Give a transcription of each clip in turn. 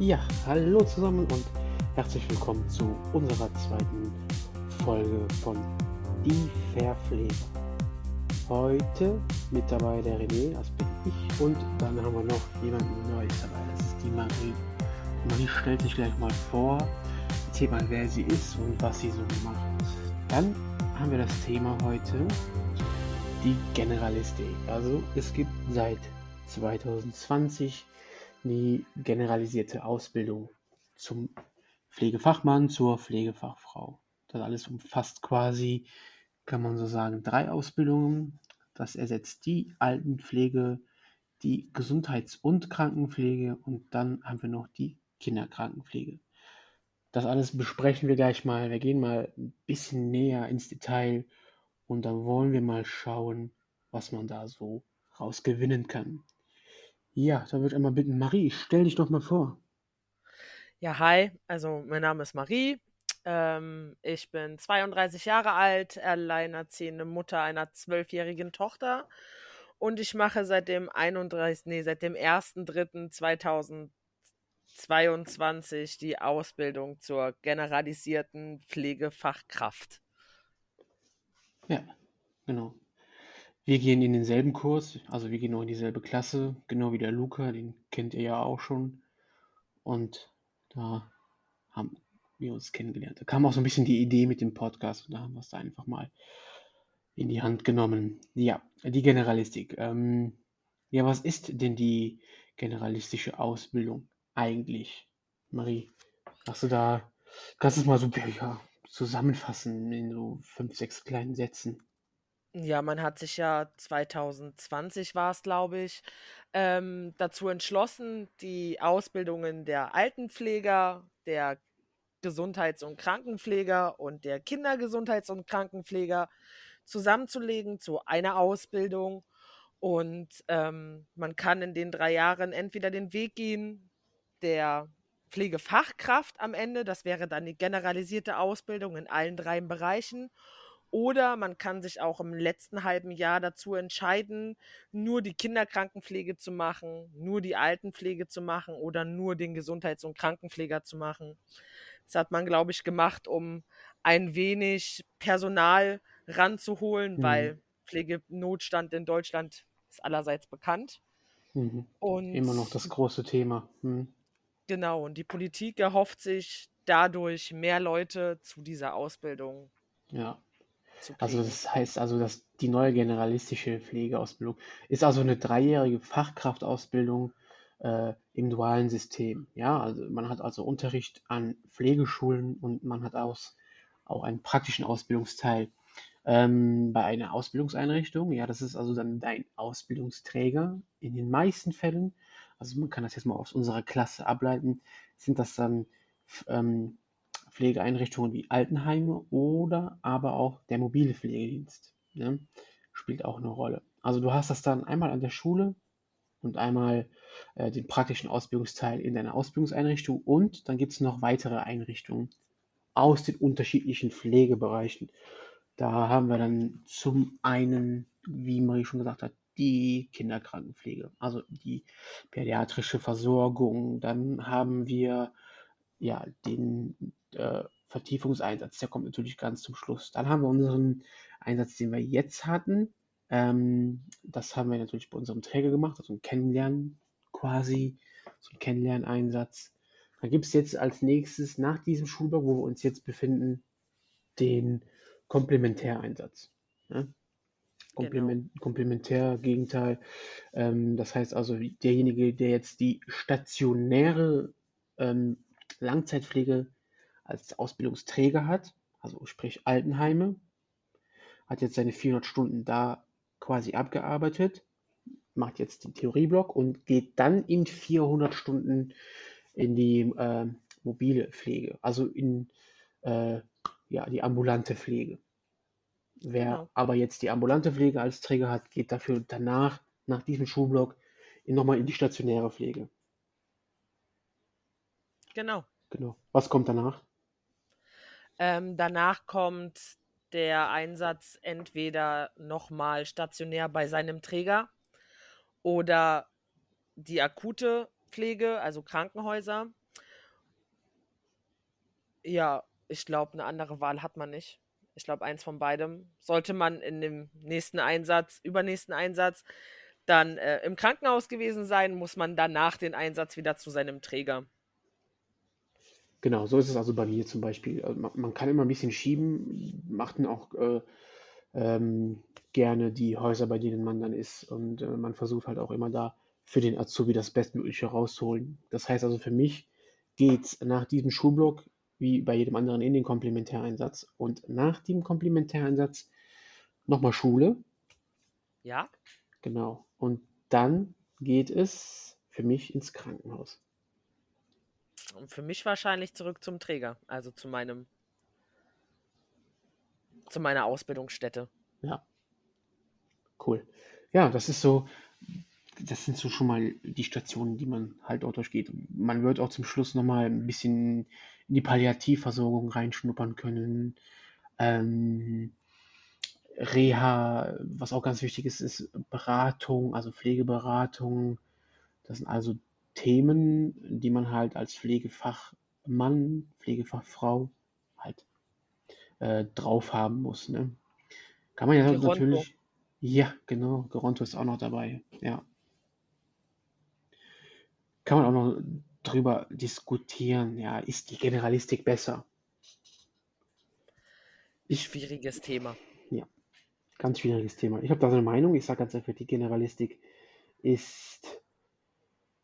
Ja, hallo zusammen und herzlich willkommen zu unserer zweiten Folge von Die Verpfleger. Heute mit dabei der René, das bin ich, und dann haben wir noch jemanden Neues dabei, das ist die Marie. Marie stellt sich gleich mal vor, erzählt mal, wer sie ist und was sie so macht. Dann haben wir das Thema heute, die Generalistik. Also es gibt seit 2020 die generalisierte Ausbildung zum Pflegefachmann, zur Pflegefachfrau. Das alles umfasst quasi, kann man so sagen, drei Ausbildungen. Das ersetzt die Altenpflege, die Gesundheits- und Krankenpflege und dann haben wir noch die Kinderkrankenpflege. Das alles besprechen wir gleich mal. Wir gehen mal ein bisschen näher ins Detail und dann wollen wir mal schauen, was man da so rausgewinnen kann. Ja, da würde ich einmal bitten, Marie, stell dich doch mal vor. Ja, hi, also mein Name ist Marie. Ähm, ich bin 32 Jahre alt, alleinerziehende Mutter einer zwölfjährigen Tochter und ich mache seit dem 31, nee, seit dem 1.3.2022 die Ausbildung zur generalisierten Pflegefachkraft. Ja, genau. Wir gehen in denselben Kurs, also wir gehen auch in dieselbe Klasse, genau wie der Luca, den kennt ihr ja auch schon. Und da haben wir uns kennengelernt. Da kam auch so ein bisschen die Idee mit dem Podcast und da haben wir es da einfach mal in die Hand genommen. Ja, die Generalistik. Ähm, ja, was ist denn die generalistische Ausbildung eigentlich? Marie, hast du da, kannst du es mal so ja, zusammenfassen in so fünf, sechs kleinen Sätzen? Ja, man hat sich ja 2020 war es, glaube ich, ähm, dazu entschlossen, die Ausbildungen der Altenpfleger, der Gesundheits- und Krankenpfleger und der Kindergesundheits- und Krankenpfleger zusammenzulegen zu einer Ausbildung. Und ähm, man kann in den drei Jahren entweder den Weg gehen der Pflegefachkraft am Ende, das wäre dann die generalisierte Ausbildung in allen drei Bereichen, oder man kann sich auch im letzten halben Jahr dazu entscheiden, nur die Kinderkrankenpflege zu machen, nur die Altenpflege zu machen oder nur den Gesundheits- und Krankenpfleger zu machen. Das hat man, glaube ich, gemacht, um ein wenig Personal ranzuholen, mhm. weil Pflegenotstand in Deutschland ist allerseits bekannt. Mhm. Und Immer noch das große Thema. Mhm. Genau, und die Politik erhofft sich dadurch mehr Leute zu dieser Ausbildung ja. Also das heißt also, dass die neue generalistische Pflegeausbildung ist also eine dreijährige Fachkraftausbildung äh, im dualen System. Ja, also man hat also Unterricht an Pflegeschulen und man hat auch, auch einen praktischen Ausbildungsteil ähm, bei einer Ausbildungseinrichtung. Ja, das ist also dann dein Ausbildungsträger in den meisten Fällen. Also man kann das jetzt mal aus unserer Klasse ableiten, sind das dann ähm, Pflegeeinrichtungen wie Altenheime oder aber auch der mobile Pflegedienst. Ne? Spielt auch eine Rolle. Also du hast das dann einmal an der Schule und einmal äh, den praktischen Ausbildungsteil in deiner Ausbildungseinrichtung und dann gibt es noch weitere Einrichtungen aus den unterschiedlichen Pflegebereichen. Da haben wir dann zum einen, wie Marie schon gesagt hat, die Kinderkrankenpflege, also die pädiatrische Versorgung. Dann haben wir ja den äh, Vertiefungseinsatz, der kommt natürlich ganz zum Schluss. Dann haben wir unseren Einsatz, den wir jetzt hatten. Ähm, das haben wir natürlich bei unserem Träger gemacht, also ein Kennenlernen quasi, so ein Kennenlerneinsatz. Dann gibt es jetzt als nächstes nach diesem Schulblock, wo wir uns jetzt befinden, den Komplementäreinsatz. Ja? Komplement, genau. Komplementär, Gegenteil. Ähm, das heißt also, derjenige, der jetzt die stationäre ähm, Langzeitpflege als Ausbildungsträger hat, also sprich Altenheime, hat jetzt seine 400 Stunden da quasi abgearbeitet, macht jetzt den Theorieblock und geht dann in 400 Stunden in die äh, mobile Pflege, also in äh, ja, die ambulante Pflege. Wer genau. aber jetzt die ambulante Pflege als Träger hat, geht dafür danach, nach diesem Schulblock, nochmal in die stationäre Pflege. Genau. Genau. Was kommt danach? Ähm, danach kommt der Einsatz entweder nochmal stationär bei seinem Träger oder die akute Pflege, also Krankenhäuser. Ja, ich glaube, eine andere Wahl hat man nicht. Ich glaube, eins von beidem. Sollte man in dem nächsten Einsatz, übernächsten Einsatz, dann äh, im Krankenhaus gewesen sein, muss man danach den Einsatz wieder zu seinem Träger. Genau, so ist es also bei mir zum Beispiel. Also man, man, kann immer ein bisschen schieben, macht dann auch äh, ähm, gerne die Häuser, bei denen man dann ist. Und äh, man versucht halt auch immer da für den Azubi das Bestmögliche rauszuholen. Das heißt also für mich geht es nach diesem Schulblock wie bei jedem anderen in den Komplementäreinsatz. Und nach dem Komplementäreinsatz nochmal Schule. Ja. Genau. Und dann geht es für mich ins Krankenhaus. Und für mich wahrscheinlich zurück zum Träger, also zu meinem, zu meiner Ausbildungsstätte. Ja. Cool. Ja, das ist so, das sind so schon mal die Stationen, die man halt dort durchgeht. Man wird auch zum Schluss nochmal ein bisschen in die Palliativversorgung reinschnuppern können. Ähm, Reha, was auch ganz wichtig ist, ist Beratung, also Pflegeberatung. Das sind also Themen, die man halt als Pflegefachmann, Pflegefachfrau halt äh, drauf haben muss. Ne? Kann man ja Geronto. natürlich. Ja, genau. Geronto ist auch noch dabei. Ja kann man auch noch drüber diskutieren, ja, ist die Generalistik besser? Ich, schwieriges Thema. Ja, ganz schwieriges Thema. Ich habe da so eine Meinung, ich sage ganz einfach, die Generalistik ist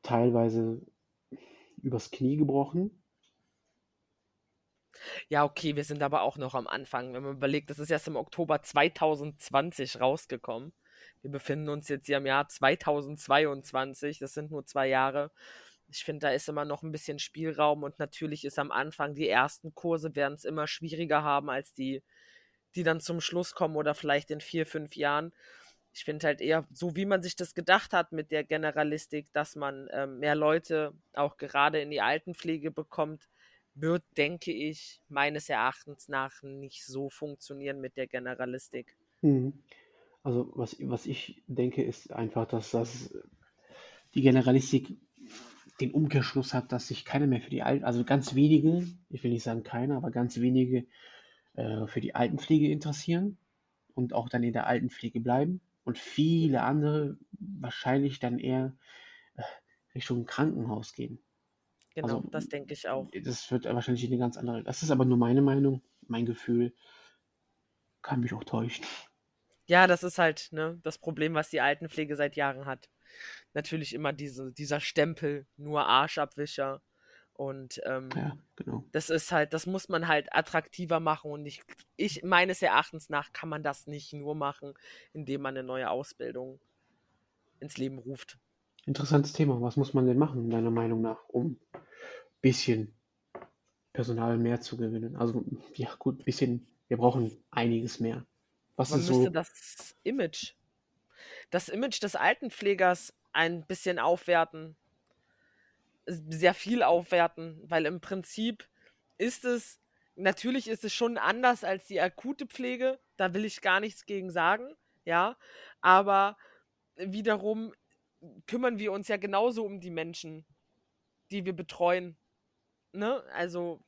teilweise übers Knie gebrochen. Ja, okay, wir sind aber auch noch am Anfang. Wenn man überlegt, das ist erst im Oktober 2020 rausgekommen. Wir befinden uns jetzt hier im Jahr 2022, das sind nur zwei Jahre. Ich finde, da ist immer noch ein bisschen Spielraum und natürlich ist am Anfang die ersten Kurse werden es immer schwieriger haben als die, die dann zum Schluss kommen oder vielleicht in vier, fünf Jahren. Ich finde halt eher, so wie man sich das gedacht hat mit der Generalistik, dass man ähm, mehr Leute auch gerade in die Altenpflege bekommt, wird, denke ich, meines Erachtens nach nicht so funktionieren mit der Generalistik. Mhm. Also was, was ich denke, ist einfach, dass das die Generalistik den Umkehrschluss hat, dass sich keiner mehr für die Alten, also ganz wenige, ich will nicht sagen keiner, aber ganz wenige äh, für die Altenpflege interessieren und auch dann in der Altenpflege bleiben und viele andere wahrscheinlich dann eher äh, Richtung Krankenhaus gehen. Genau, also, das denke ich auch. Das wird wahrscheinlich eine ganz andere. Das ist aber nur meine Meinung, mein Gefühl. Kann mich auch täuschen. Ja, das ist halt ne, das Problem, was die Altenpflege seit Jahren hat. Natürlich immer diese, dieser Stempel, nur Arschabwischer. Und ähm, ja, genau. das ist halt, das muss man halt attraktiver machen. Und ich, ich, meines Erachtens nach, kann man das nicht nur machen, indem man eine neue Ausbildung ins Leben ruft. Interessantes Thema. Was muss man denn machen, deiner Meinung nach, um ein bisschen Personal mehr zu gewinnen? Also, ja, gut, ein bisschen, wir brauchen einiges mehr. Was Man ist müsste so? das Image, das Image des Altenpflegers ein bisschen aufwerten. Sehr viel aufwerten, weil im Prinzip ist es, natürlich ist es schon anders als die akute Pflege, da will ich gar nichts gegen sagen, ja, aber wiederum kümmern wir uns ja genauso um die Menschen, die wir betreuen. Ne? Also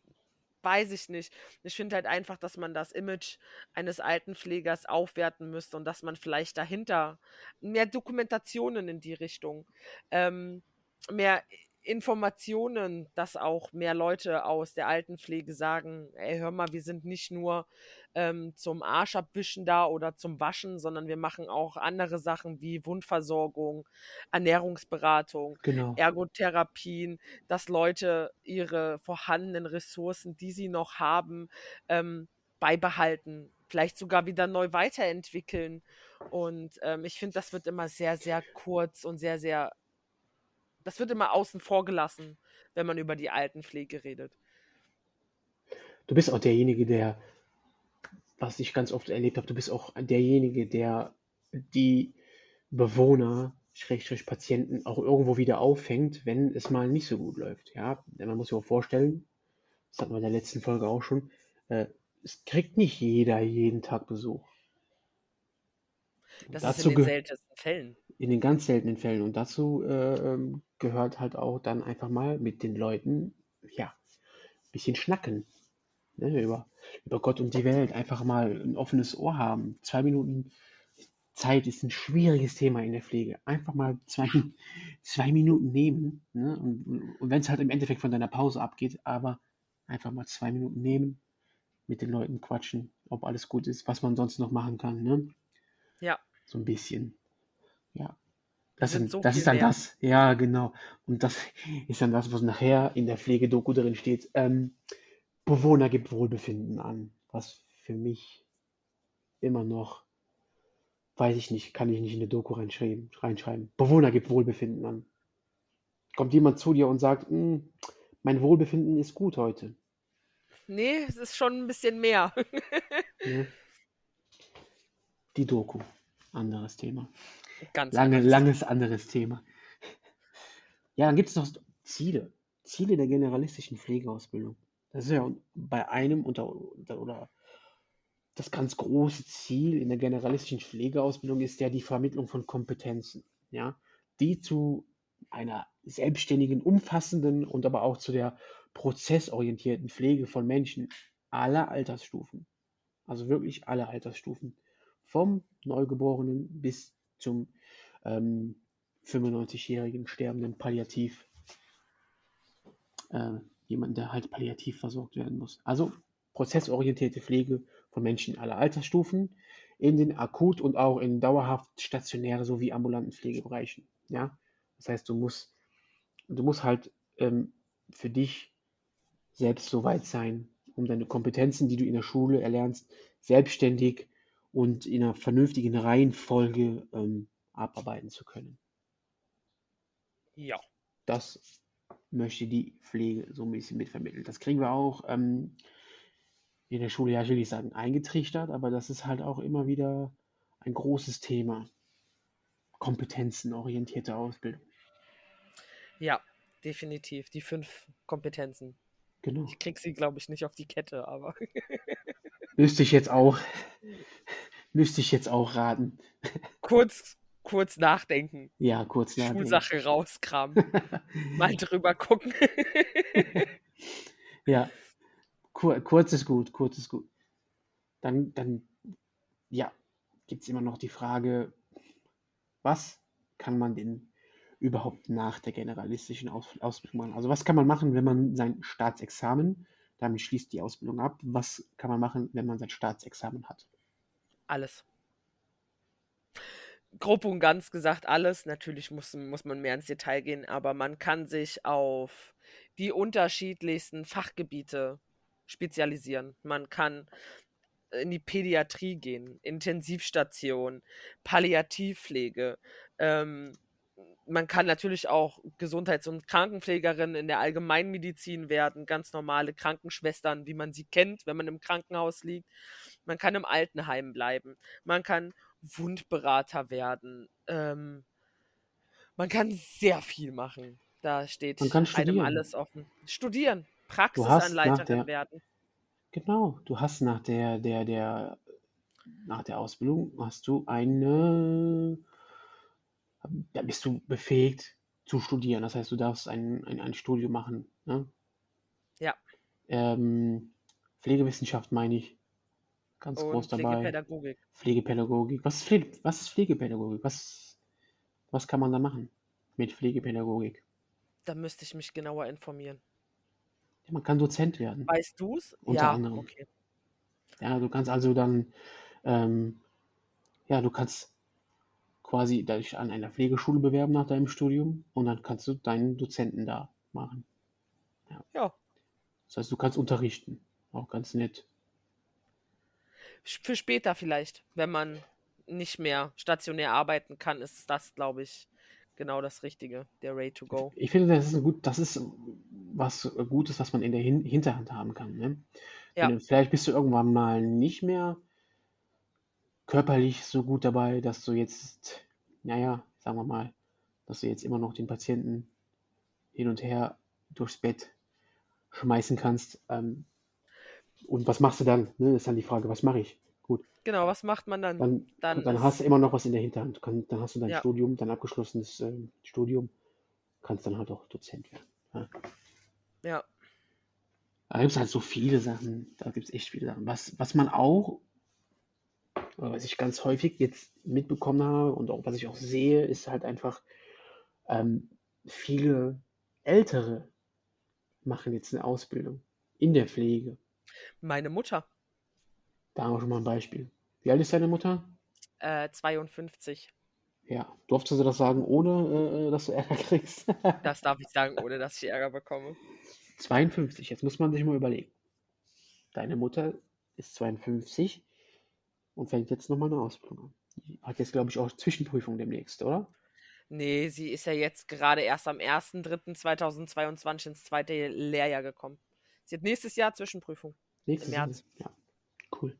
weiß ich nicht. Ich finde halt einfach, dass man das Image eines Altenpflegers aufwerten müsste und dass man vielleicht dahinter mehr Dokumentationen in die Richtung, ähm, mehr Informationen, dass auch mehr Leute aus der Altenpflege sagen, ey, hör mal, wir sind nicht nur ähm, zum Arsch abwischen da oder zum Waschen, sondern wir machen auch andere Sachen wie Wundversorgung, Ernährungsberatung, genau. Ergotherapien, dass Leute ihre vorhandenen Ressourcen, die sie noch haben, ähm, beibehalten, vielleicht sogar wieder neu weiterentwickeln. Und ähm, ich finde, das wird immer sehr, sehr kurz und sehr, sehr das wird immer außen vor gelassen, wenn man über die Altenpflege redet. Du bist auch derjenige, der, was ich ganz oft erlebt habe, du bist auch derjenige, der die Bewohner, Schrägstrich Patienten auch irgendwo wieder auffängt, wenn es mal nicht so gut läuft. Ja, man muss sich auch vorstellen, das hatten wir in der letzten Folge auch schon, äh, es kriegt nicht jeder jeden Tag Besuch. Das ist in den seltensten Fällen. In den ganz seltenen Fällen. Und dazu äh, ähm, gehört halt auch dann einfach mal mit den Leuten, ja, ein bisschen schnacken. ne, über, über Gott und die Welt, einfach mal ein offenes Ohr haben. Zwei Minuten Zeit ist ein schwieriges Thema in der Pflege. Einfach mal zwei, zwei Minuten nehmen. Ne? Und, und wenn es halt im Endeffekt von deiner Pause abgeht, aber einfach mal zwei Minuten nehmen, mit den Leuten quatschen, ob alles gut ist, was man sonst noch machen kann. Ne? Ja. So ein bisschen. Ja. Das, sind, so das ist dann mehr. das. Ja, genau. Und das ist dann das, was nachher in der Pflegedoku drin steht. Ähm, Bewohner gibt Wohlbefinden an. Was für mich immer noch, weiß ich nicht, kann ich nicht in eine Doku reinschreiben. reinschreiben. Bewohner gibt Wohlbefinden an. Kommt jemand zu dir und sagt, hm, mein Wohlbefinden ist gut heute. Nee, es ist schon ein bisschen mehr. Die Doku. Anderes Thema. Ganz Lange, langes anderes Thema. Ja, dann gibt es noch Ziele. Ziele der generalistischen Pflegeausbildung. Das ist ja bei einem unter, oder das ganz große Ziel in der generalistischen Pflegeausbildung ist ja die Vermittlung von Kompetenzen, ja, die zu einer selbstständigen, umfassenden und aber auch zu der prozessorientierten Pflege von Menschen aller Altersstufen, also wirklich alle Altersstufen, vom Neugeborenen bis zum ähm, 95-jährigen sterbenden Palliativ, äh, jemand, der halt palliativ versorgt werden muss. Also prozessorientierte Pflege von Menschen aller Altersstufen in den akut und auch in dauerhaft stationäre sowie ambulanten Pflegebereichen. Ja, das heißt, du musst, du musst halt ähm, für dich selbst so weit sein, um deine Kompetenzen, die du in der Schule erlernst, selbstständig und in einer vernünftigen Reihenfolge ähm, abarbeiten zu können. Ja. Das möchte die Pflege so ein bisschen mitvermitteln. Das kriegen wir auch ähm, in der Schule, ja, ich will nicht sagen eingetrichtert, aber das ist halt auch immer wieder ein großes Thema. Kompetenzenorientierte Ausbildung. Ja, definitiv. Die fünf Kompetenzen. Genau. Ich krieg sie, glaube ich, nicht auf die Kette, aber. Müsste ich jetzt auch. Müsste ich jetzt auch raten. Kurz, kurz nachdenken. Ja, kurz nachdenken. Schulsache rauskramen. Mal drüber gucken. ja. Kur kurz ist gut, kurz ist gut. Dann, dann, ja, gibt es immer noch die Frage, was kann man denn überhaupt nach der generalistischen Aus Ausbildung machen? Also was kann man machen, wenn man sein Staatsexamen, damit schließt die Ausbildung ab, was kann man machen, wenn man sein Staatsexamen hat? Alles. Grob und ganz gesagt alles. Natürlich muss, muss man mehr ins Detail gehen, aber man kann sich auf die unterschiedlichsten Fachgebiete spezialisieren. Man kann in die Pädiatrie gehen, Intensivstation, Palliativpflege, ähm, man kann natürlich auch Gesundheits- und Krankenpflegerin in der Allgemeinmedizin werden, ganz normale Krankenschwestern, wie man sie kennt, wenn man im Krankenhaus liegt. Man kann im Altenheim bleiben. Man kann Wundberater werden. Ähm, man kann sehr viel machen. Da steht einem alles offen. Studieren, Praxisanleiterin werden. Genau, du hast nach der, der, der, nach der Ausbildung hast du eine da bist du befähigt zu studieren. Das heißt, du darfst ein, ein, ein Studium machen. Ne? Ja. Ähm, Pflegewissenschaft meine ich. Ganz Und groß dabei. Pflegepädagogik. Pflegepädagogik. Was ist, Pflege, was ist Pflegepädagogik? Was, was kann man da machen mit Pflegepädagogik? Da müsste ich mich genauer informieren. Ja, man kann Dozent werden. Weißt du es? Unter ja, anderem. Okay. Ja, du kannst also dann, ähm, ja, du kannst quasi dich an einer Pflegeschule bewerben nach deinem Studium und dann kannst du deinen Dozenten da machen. Ja. ja. Das heißt, du kannst unterrichten. Auch ganz nett. Für später vielleicht, wenn man nicht mehr stationär arbeiten kann, ist das, glaube ich, genau das Richtige, der Ray to Go. Ich finde, das ist gut, das ist was Gutes, was man in der Hin Hinterhand haben kann. Ne? Ja. Vielleicht bist du irgendwann mal nicht mehr körperlich so gut dabei, dass du jetzt, naja, sagen wir mal, dass du jetzt immer noch den Patienten hin und her durchs Bett schmeißen kannst. Ähm, und was machst du dann? Ne? Das ist dann die Frage, was mache ich? Gut. Genau, was macht man dann? Dann, dann, dann hast du immer noch was in der Hinterhand. Dann hast du dein ja. Studium, dein abgeschlossenes äh, Studium, kannst dann halt auch Dozent werden. Ja. ja. Da gibt es halt so viele Sachen. Da gibt es echt viele Sachen. Was, was man auch, oder was ich ganz häufig jetzt mitbekommen habe und auch was ich auch sehe, ist halt einfach, ähm, viele Ältere machen jetzt eine Ausbildung in der Pflege. Meine Mutter. Da haben wir schon mal ein Beispiel. Wie alt ist deine Mutter? Äh, 52. Ja, durftest du das sagen, ohne äh, dass du Ärger kriegst? das darf ich sagen, ohne dass ich Ärger bekomme. 52, jetzt muss man sich mal überlegen. Deine Mutter ist 52 und fängt jetzt nochmal eine Ausbildung an. Die hat jetzt, glaube ich, auch Zwischenprüfung demnächst, oder? Nee, sie ist ja jetzt gerade erst am 1.3.2022 ins zweite Lehrjahr gekommen. Sie hat nächstes Jahr Zwischenprüfung. Nächstes Jahr? Ja, cool.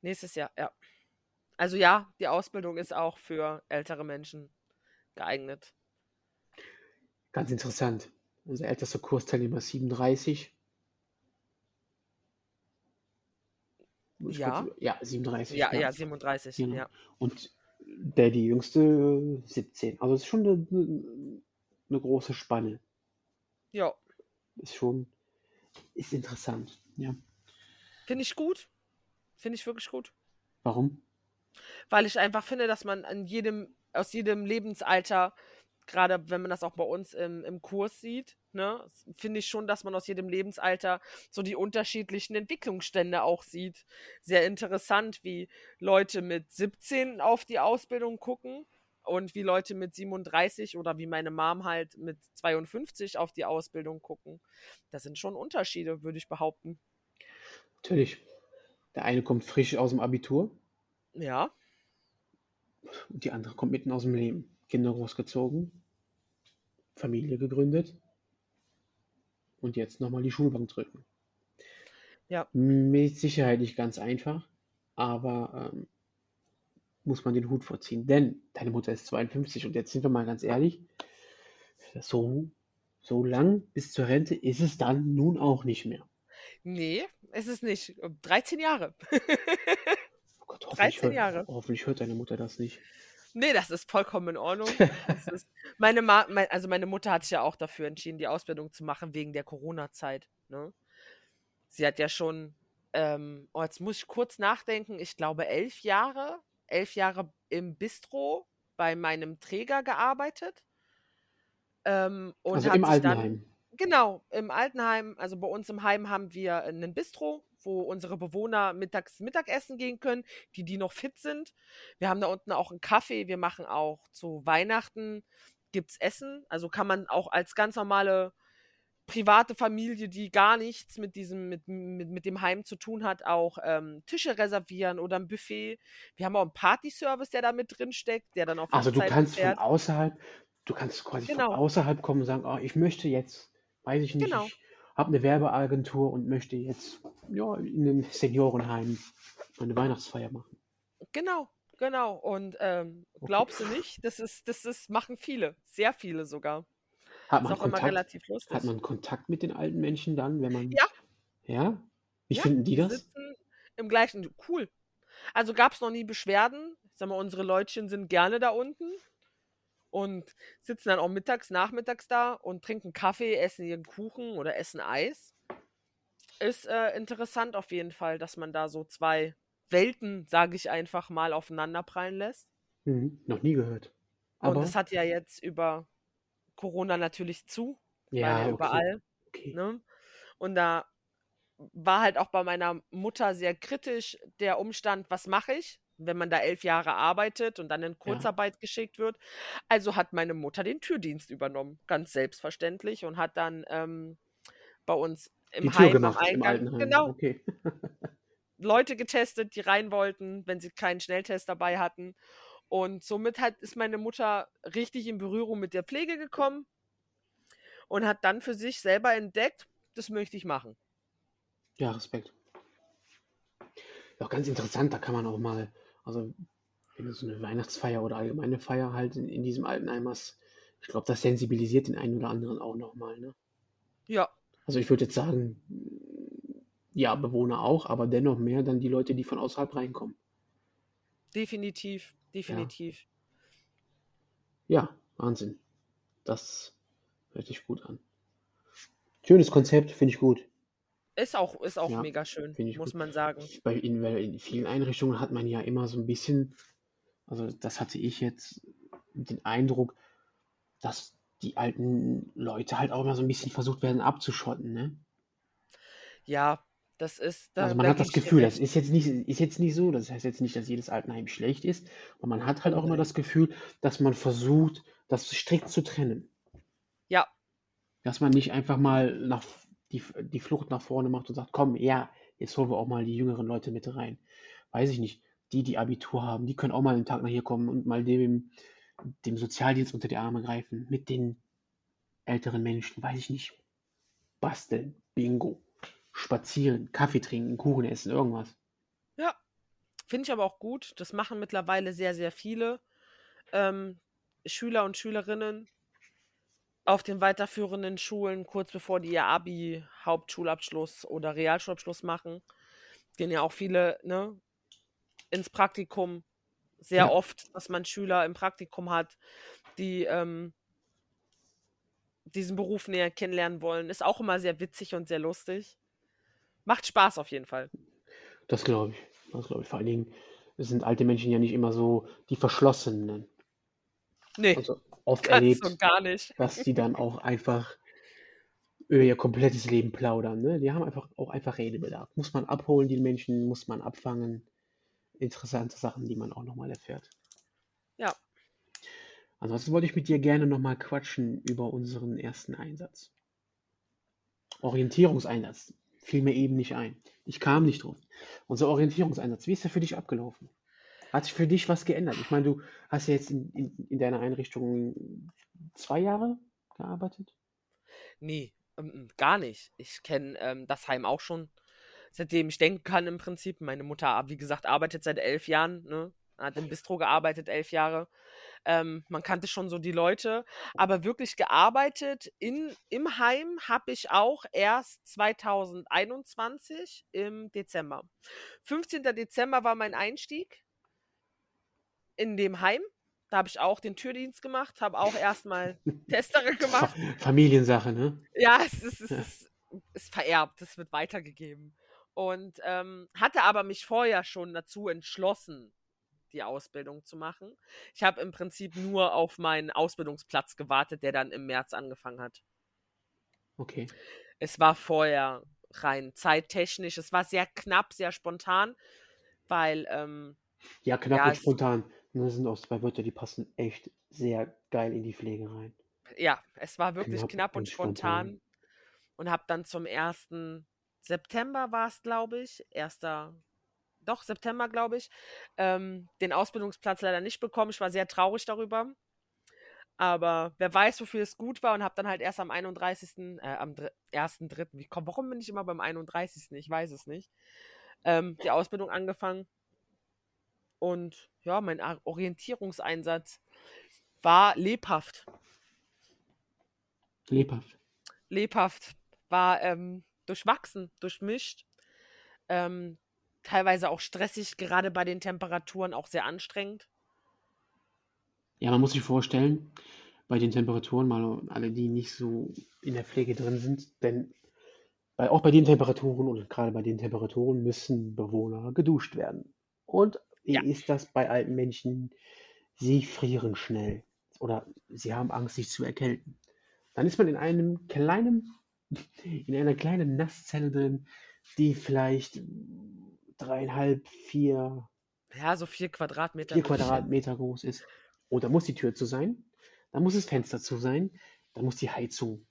Nächstes Jahr, ja. Also ja, die Ausbildung ist auch für ältere Menschen geeignet. Ganz interessant. Unser ältester Kursteilnehmer 37. Ja. ja, 37. Ja, ja, 37. Genau. Ja. Und der die jüngste 17. Also es ist schon eine, eine, eine große Spanne. Ja. Ist schon, ist interessant, ja. Finde ich gut. Finde ich wirklich gut. Warum? Weil ich einfach finde, dass man an jedem, aus jedem Lebensalter gerade wenn man das auch bei uns im, im Kurs sieht, ne, finde ich schon, dass man aus jedem Lebensalter so die unterschiedlichen Entwicklungsstände auch sieht. Sehr interessant, wie Leute mit 17 auf die Ausbildung gucken und wie Leute mit 37 oder wie meine Mom halt mit 52 auf die Ausbildung gucken. Das sind schon Unterschiede, würde ich behaupten. Natürlich. Der eine kommt frisch aus dem Abitur. Ja. Und die andere kommt mitten aus dem Leben. Kinder großgezogen, Familie gegründet und jetzt nochmal die Schulbank drücken. Ja. Mit Sicherheit nicht ganz einfach, aber ähm, muss man den Hut vorziehen. Denn deine Mutter ist 52 und jetzt sind wir mal ganz ehrlich, so, so lang bis zur Rente ist es dann nun auch nicht mehr. Nee, ist es nicht. 13 Jahre. oh Gott, 13 hört, Jahre. Hoffentlich hört deine Mutter das nicht. Nee, das ist vollkommen in Ordnung. ist, meine, Ma mein, also meine Mutter hat sich ja auch dafür entschieden, die Ausbildung zu machen wegen der Corona-Zeit. Ne? Sie hat ja schon, ähm, oh, jetzt muss ich kurz nachdenken, ich glaube elf Jahre, elf Jahre im Bistro bei meinem Träger gearbeitet. Ähm, und also im Altenheim. Dann, genau, im Altenheim, also bei uns im Heim haben wir einen Bistro wo unsere Bewohner mittags Mittagessen gehen können, die, die noch fit sind. Wir haben da unten auch einen Kaffee. Wir machen auch zu Weihnachten gibt's Essen. Also kann man auch als ganz normale private Familie, die gar nichts mit diesem, mit, mit, mit dem Heim zu tun hat, auch ähm, Tische reservieren oder ein Buffet. Wir haben auch einen Party-Service, der da mit drin steckt, der dann auf Also du kannst fährt. von außerhalb, du kannst quasi genau. von außerhalb kommen und sagen, oh, ich möchte jetzt, weiß ich nicht, genau. ich habe eine Werbeagentur und möchte jetzt ja, in einem Seniorenheim eine Weihnachtsfeier machen. Genau, genau. Und ähm, glaubst okay. du nicht, das ist, das ist, machen viele, sehr viele sogar. Hat man, Kontakt, hat man Kontakt mit den alten Menschen dann, wenn man. Ja. Ja? Wie ja, finden die das? Sitzen Im gleichen. Cool. Also gab es noch nie Beschwerden. Ich sag mal, unsere Leutchen sind gerne da unten und sitzen dann auch mittags, nachmittags da und trinken Kaffee, essen ihren Kuchen oder essen Eis. Ist äh, interessant auf jeden Fall, dass man da so zwei Welten, sage ich einfach mal, aufeinanderprallen lässt. Mhm, noch nie gehört. Aber... Und das hat ja jetzt über Corona natürlich zu. Ja, ja überall. Okay. Ne? Und da war halt auch bei meiner Mutter sehr kritisch der Umstand, was mache ich? Wenn man da elf Jahre arbeitet und dann in Kurzarbeit ja. geschickt wird. Also hat meine Mutter den Türdienst übernommen, ganz selbstverständlich, und hat dann ähm, bei uns im die Tür Heim gemacht, am Eingang, im genau, okay. Leute getestet, die rein wollten, wenn sie keinen Schnelltest dabei hatten. Und somit hat, ist meine Mutter richtig in Berührung mit der Pflege gekommen und hat dann für sich selber entdeckt, das möchte ich machen. Ja, Respekt. Auch ganz interessant, da kann man auch mal also, wenn du so eine Weihnachtsfeier oder allgemeine Feier halt in, in diesem Altenheim hast, ich glaube, das sensibilisiert den einen oder anderen auch nochmal, ne? Ja. Also ich würde jetzt sagen, ja, Bewohner auch, aber dennoch mehr dann die Leute, die von außerhalb reinkommen. Definitiv, definitiv. Ja, ja Wahnsinn. Das hört sich gut an. Schönes Konzept, finde ich gut. Ist auch, ist auch ja, mega schön, muss gut. man sagen. Bei in, in vielen Einrichtungen hat man ja immer so ein bisschen, also das hatte ich jetzt den Eindruck, dass die alten Leute halt auch immer so ein bisschen versucht werden abzuschotten, ne? Ja, das ist. Da, also man da hat das Gefühl, das ist jetzt, nicht, ist jetzt nicht so, das heißt jetzt nicht, dass jedes Altenheim schlecht ist, aber man hat halt auch immer das Gefühl, dass man versucht, das strikt zu trennen. Ja. Dass man nicht einfach mal nach, die, die Flucht nach vorne macht und sagt, komm, ja, jetzt holen wir auch mal die jüngeren Leute mit rein. Weiß ich nicht. Die, die Abitur haben, die können auch mal einen Tag nach hier kommen und mal dem, dem Sozialdienst unter die Arme greifen. Mit den älteren Menschen, weiß ich nicht. Basteln, Bingo spazieren, Kaffee trinken, Kuchen essen, irgendwas. Ja, finde ich aber auch gut. Das machen mittlerweile sehr, sehr viele ähm, Schüler und Schülerinnen auf den weiterführenden Schulen, kurz bevor die ihr Abi, Hauptschulabschluss oder Realschulabschluss machen. Gehen ja auch viele ne, ins Praktikum. Sehr ja. oft, dass man Schüler im Praktikum hat, die ähm, diesen Beruf näher kennenlernen wollen. Ist auch immer sehr witzig und sehr lustig. Macht Spaß auf jeden Fall. Das glaube ich. Das glaube ich. Vor allen Dingen sind alte Menschen ja nicht immer so die Verschlossenen. Nee. Also oft erlebt, dass die dann auch einfach über ihr komplettes Leben plaudern. Ne? Die haben einfach auch einfach Redebedarf. Muss man abholen, die Menschen, muss man abfangen. Interessante Sachen, die man auch nochmal erfährt. Ja. Ansonsten wollte ich mit dir gerne nochmal quatschen über unseren ersten Einsatz. Orientierungseinsatz fiel mir eben nicht ein. Ich kam nicht drauf. Unser Orientierungseinsatz, wie ist der für dich abgelaufen? Hat sich für dich was geändert? Ich meine, du hast ja jetzt in, in, in deiner Einrichtung zwei Jahre gearbeitet? Nee, ähm, gar nicht. Ich kenne ähm, das Heim auch schon, seitdem ich denken kann im Prinzip. Meine Mutter, wie gesagt, arbeitet seit elf Jahren, ne? hat im Bistro gearbeitet, elf Jahre. Ähm, man kannte schon so die Leute, aber wirklich gearbeitet in, im Heim habe ich auch erst 2021 im Dezember. 15. Dezember war mein Einstieg in dem Heim. Da habe ich auch den Türdienst gemacht, habe auch erstmal Testerin gemacht. Familiensache, ne? Ja, es ist, es ist, es ist vererbt, es wird weitergegeben. Und ähm, hatte aber mich vorher schon dazu entschlossen, die Ausbildung zu machen. Ich habe im Prinzip nur auf meinen Ausbildungsplatz gewartet, der dann im März angefangen hat. Okay. Es war vorher rein zeittechnisch. Es war sehr knapp, sehr spontan, weil. Ähm, ja, knapp ja, und spontan. Das sind auch zwei Wörter, die passen echt sehr geil in die Pflege rein. Ja, es war wirklich knapp, knapp und, und spontan. spontan. Und habe dann zum 1. September war es, glaube ich, 1 doch, September, glaube ich, ähm, den Ausbildungsplatz leider nicht bekommen. Ich war sehr traurig darüber. Aber wer weiß, wofür es gut war und habe dann halt erst am 31., äh, am 1.3., wie, komm, warum bin ich immer beim 31.? Ich weiß es nicht. Ähm, die Ausbildung angefangen. Und ja, mein Orientierungseinsatz war lebhaft. Lebhaft. Lebhaft. War ähm, durchwachsen, durchmischt. Ähm, teilweise auch stressig, gerade bei den Temperaturen auch sehr anstrengend. Ja, man muss sich vorstellen, bei den Temperaturen, mal alle, die nicht so in der Pflege drin sind, denn bei, auch bei den Temperaturen und gerade bei den Temperaturen müssen Bewohner geduscht werden. Und wie ja. ist das bei alten Menschen? Sie frieren schnell oder sie haben Angst, sich zu erkälten. Dann ist man in einem kleinen, in einer kleinen Nasszelle drin, die vielleicht dreieinhalb, vier, Ja, so vier Quadratmeter. vier Quadratmeter groß ist. Oh, da muss die Tür zu sein. Da muss das Fenster zu sein. Da muss die Heizung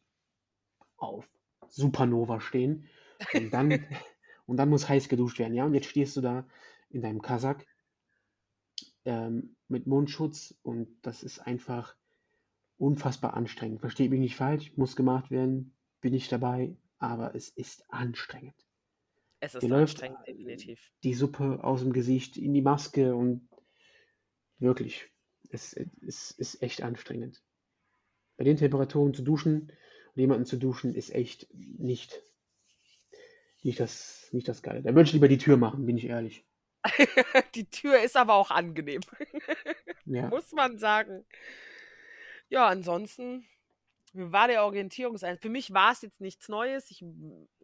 auf Supernova stehen. Und dann, und dann muss heiß geduscht werden. Ja, und jetzt stehst du da in deinem Kasak ähm, mit Mundschutz und das ist einfach unfassbar anstrengend. Versteht mich nicht falsch, muss gemacht werden, bin ich dabei, aber es ist anstrengend. Es ist anstrengend, definitiv. Die Suppe aus dem Gesicht in die Maske und wirklich, es, es ist echt anstrengend. Bei den Temperaturen zu duschen und jemanden zu duschen, ist echt nicht, nicht, das, nicht das Geile. Da würde ich lieber die Tür machen, bin ich ehrlich. die Tür ist aber auch angenehm. ja. Muss man sagen. Ja, ansonsten war der Orientierungseinsatz? Für mich war es jetzt nichts Neues. Ich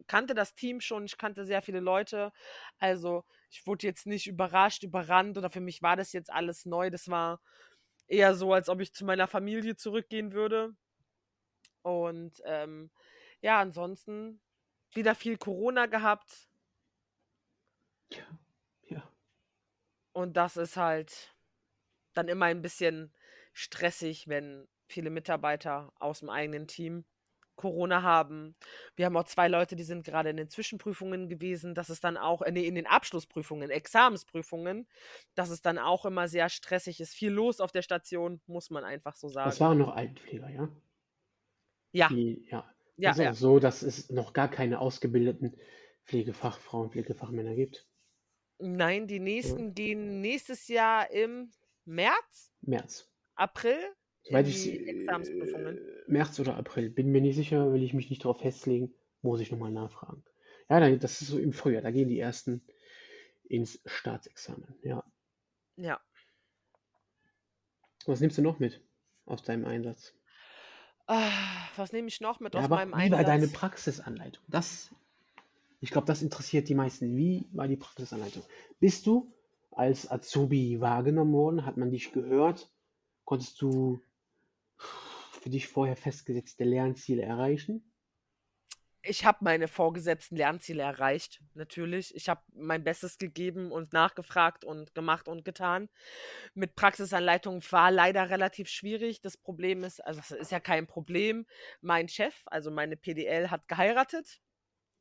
kannte das Team schon, ich kannte sehr viele Leute. Also ich wurde jetzt nicht überrascht, überrannt oder für mich war das jetzt alles neu. Das war eher so, als ob ich zu meiner Familie zurückgehen würde. Und ähm, ja, ansonsten wieder viel Corona gehabt. Und das ist halt dann immer ein bisschen stressig, wenn viele Mitarbeiter aus dem eigenen Team Corona haben. Wir haben auch zwei Leute, die sind gerade in den Zwischenprüfungen gewesen. Das ist dann auch, äh, nee, in den Abschlussprüfungen, Examensprüfungen. Das ist dann auch immer sehr stressig. Ist viel los auf der Station, muss man einfach so sagen. Das waren noch Altenpfleger, ja? Ja. Die, ja. Ja, ist ja. so, dass es noch gar keine ausgebildeten Pflegefachfrauen, Pflegefachmänner gibt. Nein, die nächsten gehen nächstes Jahr im März, März. April Soweit ich Examensprüfungen. äh, März oder April. Bin mir nicht sicher, will ich mich nicht darauf festlegen, muss ich nochmal nachfragen. Ja, dann, das ist so im Frühjahr, da gehen die ersten ins Staatsexamen. Ja. Ja. Was nimmst du noch mit aus deinem Einsatz? Ah, was nehme ich noch mit Ja, aus meinem wie war deine Einsatz? Praxisanleitung? Das, ich glaube, das interessiert die meisten. Wie war die Praxisanleitung? Bist du als Azubi wahrgenommen worden? Hat man dich gehört? Konntest du für dich vorher festgesetzte Lernziele erreichen? Ich habe meine vorgesetzten Lernziele erreicht, natürlich. Ich habe mein Bestes gegeben und nachgefragt und gemacht und getan. Mit Praxisanleitung war leider relativ schwierig. Das Problem ist, also es ist ja kein Problem. Mein Chef, also meine PDL, hat geheiratet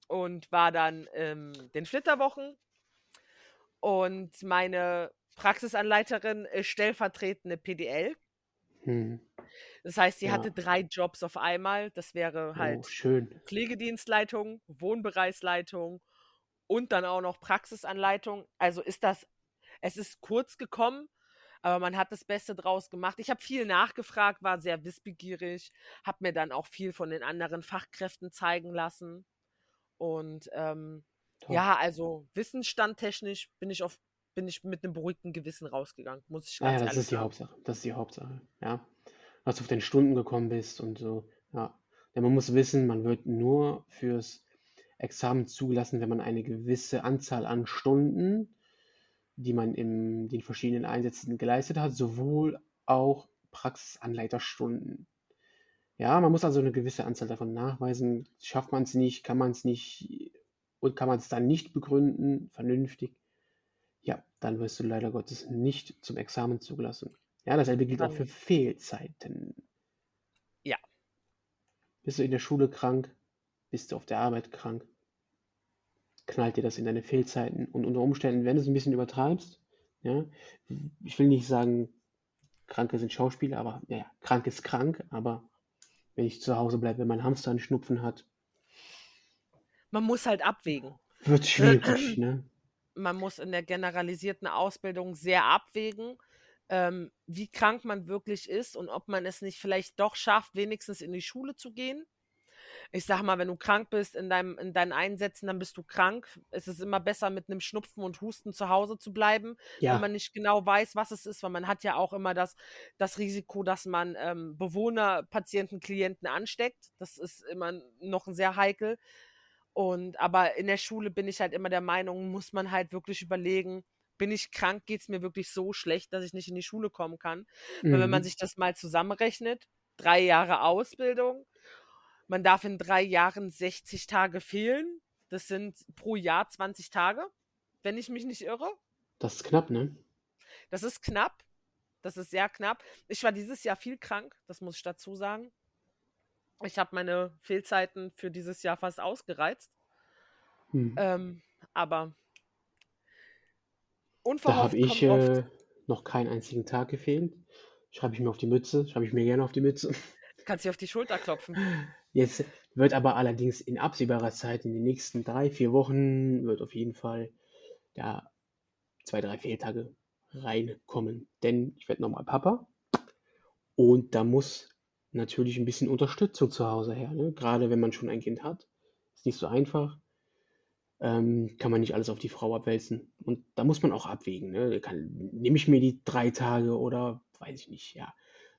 und war dann ähm, den Flitterwochen. Und meine Praxisanleiterin ist stellvertretende PDL. Hm. Das heißt, sie Ja. hatte drei Jobs auf einmal. Das wäre Oh, halt schön. Pflegedienstleitung, Wohnbereichsleitung und dann auch noch Praxisanleitung. Also ist das, es ist kurz gekommen, aber man hat das Beste draus gemacht. Ich habe viel nachgefragt, war sehr wissbegierig, habe mir dann auch viel von den anderen Fachkräften zeigen lassen. Und ähm, ja, also wissensstandtechnisch bin ich auf bin ich mit einem beruhigten Gewissen rausgegangen, muss ich Ah ja, ganz das ist die sagen. Hauptsache. Das ist die Hauptsache. Ja. Dass du auf den Stunden gekommen bist und so. Ja. Denn man muss wissen, man wird nur fürs Examen zugelassen, wenn man eine gewisse Anzahl an Stunden, die man in den verschiedenen Einsätzen geleistet hat, sowohl auch Praxisanleiterstunden. Ja, man muss also eine gewisse Anzahl davon nachweisen. Schafft man es nicht, kann man es nicht und kann man es dann nicht begründen, vernünftig, ja, dann wirst du leider Gottes nicht zum Examen zugelassen. Ja, dasselbe gilt auch für Fehlzeiten. ja. Bist du in der Schule krank? Bist du auf der Arbeit krank? Knallt dir das in deine Fehlzeiten? Und unter Umständen, wenn du es ein bisschen übertreibst, ja, ich will nicht sagen, Kranke sind Schauspieler, aber ja, krank ist krank, aber wenn ich zu Hause bleibe, wenn mein Hamster einen Schnupfen hat, Man muss halt abwägen. wird schwierig, ne? man muss in der generalisierten Ausbildung sehr abwägen, ähm, wie krank man wirklich ist und ob man es nicht vielleicht doch schafft, wenigstens in die Schule zu gehen. Ich sag mal, wenn du krank bist in, deinem, in deinen Einsätzen, dann bist du krank. Es ist immer besser, mit einem Schnupfen und Husten zu Hause zu bleiben, wenn Ja, man nicht genau weiß, was es ist, weil man hat ja auch immer das, das Risiko, dass man ähm, Bewohner, Patienten, Klienten ansteckt. Das ist immer noch sehr heikel. Und aber in der Schule bin ich halt immer der Meinung, muss man halt wirklich überlegen, bin ich krank, geht es mir wirklich so schlecht, dass ich nicht in die Schule kommen kann. Weil wenn man mhm. sich das mal zusammenrechnet, drei Jahre Ausbildung, man darf in drei Jahren 60 Tage fehlen. Das sind pro Jahr 20 Tage, wenn ich mich nicht irre. Das ist knapp, ne? Das ist knapp. Das ist sehr knapp. Ich war dieses Jahr viel krank, das muss ich dazu sagen. Ich habe meine Fehlzeiten für dieses Jahr fast ausgereizt. Hm. Ähm, aber Da unverhofft habe ich äh, noch keinen einzigen Tag gefehlt. Schreibe ich mir auf die Mütze, schreibe ich mir gerne auf die Mütze. Kannst dir auf die Schulter klopfen. Jetzt wird aber allerdings in absehbarer Zeit, in den nächsten drei, vier Wochen, wird auf jeden Fall ja, zwei, drei Fehltage reinkommen. Denn ich werde nochmal Papa und da muss natürlich ein bisschen Unterstützung zu Hause her. Ne? Gerade wenn man schon ein Kind hat, ist nicht so einfach. Ähm, kann man nicht alles auf die Frau abwälzen. Und da muss man auch abwägen. Ne? Nehme ich mir die drei Tage oder weiß ich nicht, ja.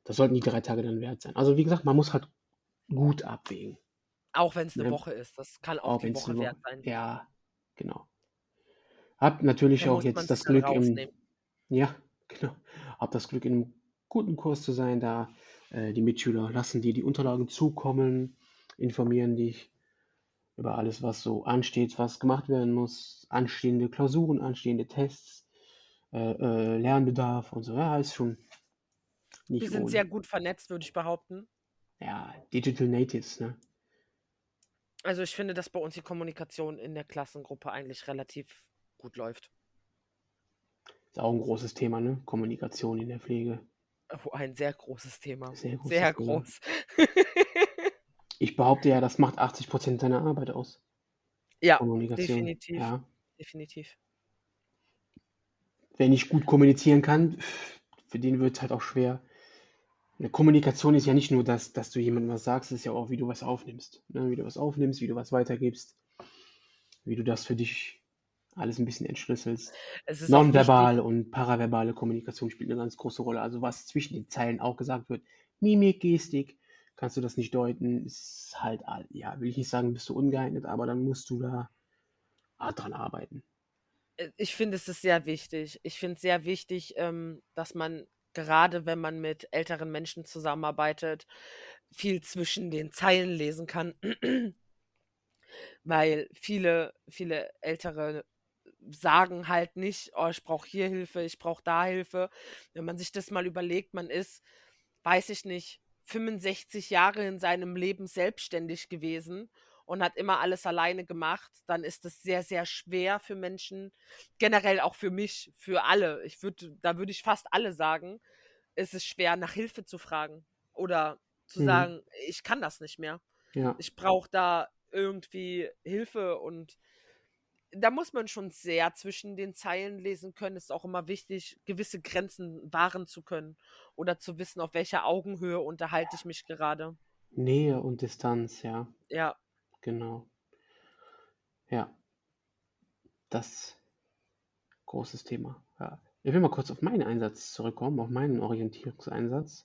Das sollten die drei Tage dann wert sein. Also wie gesagt, man muss halt gut abwägen. Auch wenn es eine ne? Woche ist. Das kann auch, auch die Woche wert sein. Ja, genau. Hab natürlich da auch jetzt das Glück im, ja, genau. Hab das Glück in einem guten Kurs zu sein, da äh, die Mitschüler lassen dir die Unterlagen zukommen, informieren dich über alles, was so ansteht, was gemacht werden muss, anstehende Klausuren, anstehende Tests, äh, äh, Lernbedarf und so. Ja, ist schon nicht Wir sind ohne. sehr gut vernetzt, würde ich behaupten. Ja, Digital Natives, ne? Also ich finde, dass bei uns die Kommunikation in der Klassengruppe eigentlich relativ gut läuft. Ist auch ein großes Thema, ne? Kommunikation in der Pflege. Oh, ein sehr großes Thema. Sehr, sehr groß. ich behaupte ja, das macht 80 Prozent deiner Arbeit aus. Ja, definitiv. Ja. Definitiv. Wenn ich gut kommunizieren kann, für den wird es halt auch schwer. Eine Kommunikation ist ja nicht nur das, dass du jemandem was sagst, es ist ja auch, wie du was aufnimmst. Ne? Wie du was aufnimmst, wie du was weitergibst, wie du das für dich alles ein bisschen entschlüsselst. Nonverbal und paraverbale Kommunikation spielt eine ganz große Rolle. Also was zwischen den Zeilen auch gesagt wird, Mimik, Gestik, kannst du das nicht deuten, ist halt, ja, will ich nicht sagen, bist du ungeeignet, aber dann musst du da dran arbeiten. Äh, ich finde, es ist sehr wichtig. Ich finde es sehr wichtig, ähm, dass man gerade, wenn man mit älteren Menschen zusammenarbeitet, viel zwischen den Zeilen lesen kann. Weil viele, viele ältere sagen halt nicht, oh, ich brauche hier Hilfe, ich brauche da Hilfe. Wenn man sich das mal überlegt, man ist, weiß ich nicht, 65 Jahre in seinem Leben selbstständig gewesen und hat immer alles alleine gemacht, dann ist es sehr, sehr schwer für Menschen, generell auch für mich, für alle. Ich würde, da würde ich fast alle sagen, ist es schwer, nach Hilfe zu fragen oder zu mhm. sagen, ich kann das nicht mehr. Ja. Ich brauche da irgendwie Hilfe und da muss man schon sehr zwischen den Zeilen lesen können. Es ist auch immer wichtig, gewisse Grenzen wahren zu können oder zu wissen, auf welcher Augenhöhe unterhalte ich mich gerade. Nähe und Distanz, ja. Ja. Genau. Ja. Das großes Thema. Ja. Ich will mal kurz auf meinen Einsatz zurückkommen, auf meinen Orientierungseinsatz.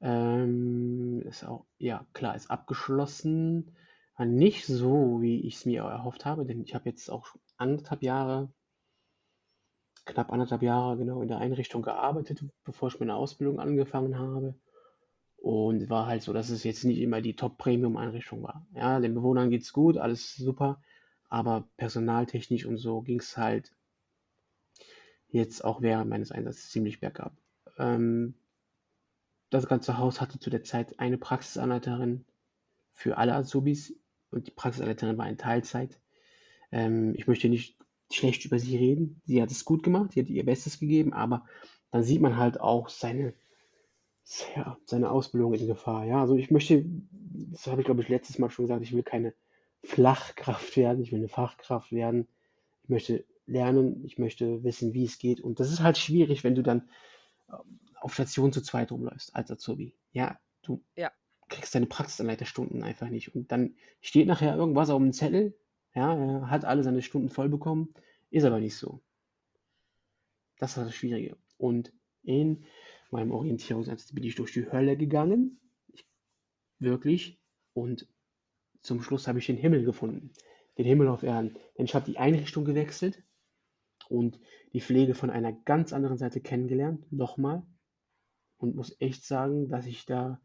Ähm, ist auch, ja, klar, ist abgeschlossen nicht so, wie ich es mir erhofft habe, denn ich habe jetzt auch anderthalb Jahre, knapp anderthalb Jahre genau in der Einrichtung gearbeitet, bevor ich meine Ausbildung angefangen habe. Und war halt so, dass es jetzt nicht immer die Top-Premium-Einrichtung war. Ja, den Bewohnern geht es gut, alles super, aber personaltechnisch und so ging es halt jetzt auch während meines Einsatzes ziemlich bergab. Ähm, das ganze Haus hatte zu der Zeit eine Praxisanleiterin für alle Azubis und die Praxisanleiterin war in Teilzeit. Ähm, ich möchte nicht schlecht über sie reden. Sie hat es gut gemacht, sie hat ihr Bestes gegeben, aber dann sieht man halt auch seine, ja, seine Ausbildung in Gefahr. Ja, also ich möchte, das habe ich glaube ich letztes Mal schon gesagt, ich will keine Flachkraft werden, ich will eine Fachkraft werden. Ich möchte lernen, ich möchte wissen, wie es geht. Und das ist halt schwierig, wenn du dann ähm, auf Station zu zweit rumläufst als Azubi. Ja, du ja kriegst deine Praxisanleiterstunden einfach nicht. Und dann steht nachher irgendwas auf dem Zettel, ja, er hat alle seine Stunden voll bekommen, ist aber nicht so. Das war das Schwierige. Und in meinem Orientierungsansatz bin ich durch die Hölle gegangen. Ich, wirklich. Und zum Schluss habe ich den Himmel gefunden. Den Himmel auf Erden. Denn ich habe die Einrichtung gewechselt und die Pflege von einer ganz anderen Seite kennengelernt. Nochmal. Und muss echt sagen, dass ich da